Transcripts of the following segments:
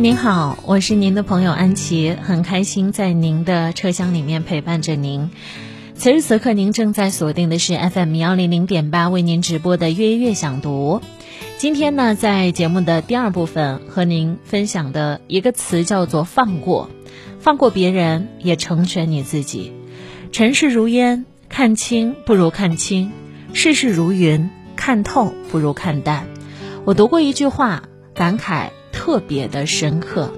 您好，我是您的朋友安琪，很开心在您的车厢里面陪伴着您。此时此刻，您正在锁定的是 FM 幺零零点八为您直播的《月月想读》。今天呢，在节目的第二部分和您分享的一个词叫做“放过”，放过别人，也成全你自己。尘世如烟，看清不如看清；世事如云，看透不如看淡。我读过一句话，感慨特别的深刻。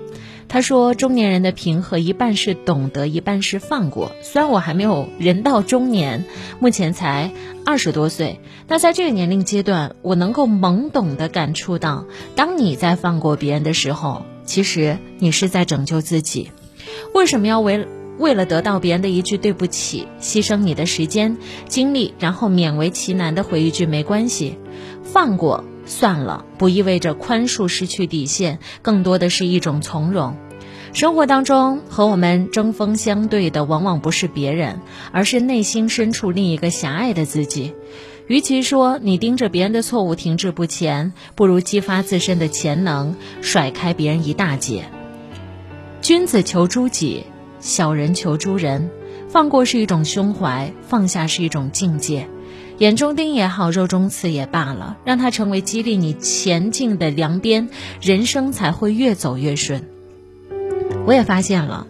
他说：“中年人的平和，一半是懂得，一半是放过。虽然我还没有人到中年，目前才二十多岁，那在这个年龄阶段，我能够懵懂的感触到，当你在放过别人的时候，其实你是在拯救自己。为什么要为为了得到别人的一句对不起，牺牲你的时间、精力，然后勉为其难的回一句没关系？放过。”算了，不意味着宽恕失去底线，更多的是一种从容。生活当中和我们针锋相对的，往往不是别人，而是内心深处另一个狭隘的自己。与其说你盯着别人的错误停滞不前，不如激发自身的潜能，甩开别人一大截。君子求诸己，小人求诸人。放过是一种胸怀，放下是一种境界。眼中钉也好，肉中刺也罢了，让它成为激励你前进的良鞭，人生才会越走越顺。我也发现了，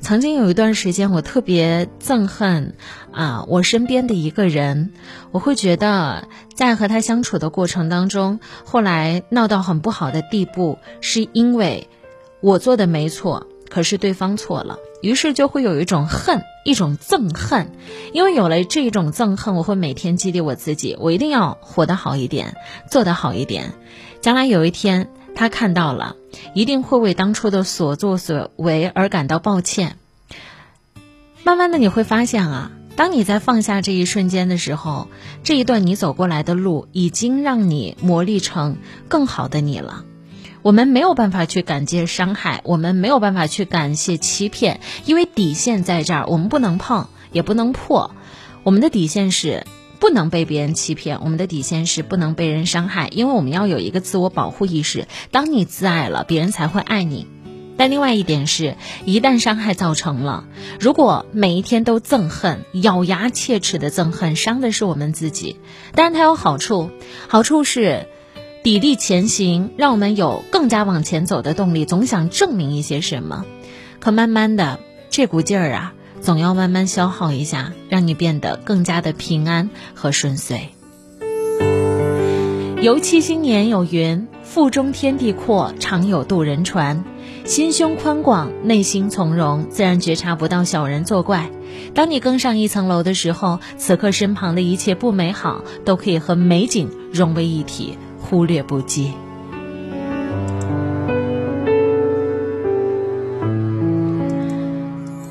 曾经有一段时间，我特别憎恨啊，我身边的一个人，我会觉得在和他相处的过程当中，后来闹到很不好的地步，是因为我做的没错，可是对方错了。于是就会有一种恨，一种憎恨，因为有了这种憎恨，我会每天激励我自己，我一定要活得好一点，做得好一点。将来有一天他看到了，一定会为当初的所作所为而感到抱歉。慢慢的你会发现啊，当你在放下这一瞬间的时候，这一段你走过来的路，已经让你磨砺成更好的你了。我们没有办法去感谢伤害，我们没有办法去感谢欺骗，因为底线在这儿，我们不能碰，也不能破。我们的底线是不能被别人欺骗，我们的底线是不能被人伤害，因为我们要有一个自我保护意识。当你自爱了，别人才会爱你。但另外一点是，一旦伤害造成了，如果每一天都憎恨、咬牙切齿的憎恨，伤的是我们自己。但是它有好处，好处是。砥砺前行，让我们有更加往前走的动力，总想证明一些什么。可慢慢的，这股劲儿啊，总要慢慢消耗一下，让你变得更加的平安和顺遂。游七星年有云：“腹中天地阔，常有渡人船。”心胸宽广，内心从容，自然觉察不到小人作怪。当你更上一层楼的时候，此刻身旁的一切不美好，都可以和美景融为一体。忽略不计，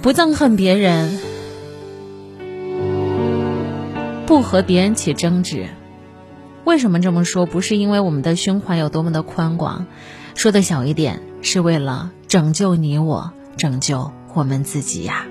不憎恨别人，不和别人起争执。为什么这么说？不是因为我们的胸怀有多么的宽广，说的小一点，是为了拯救你我，拯救我们自己呀。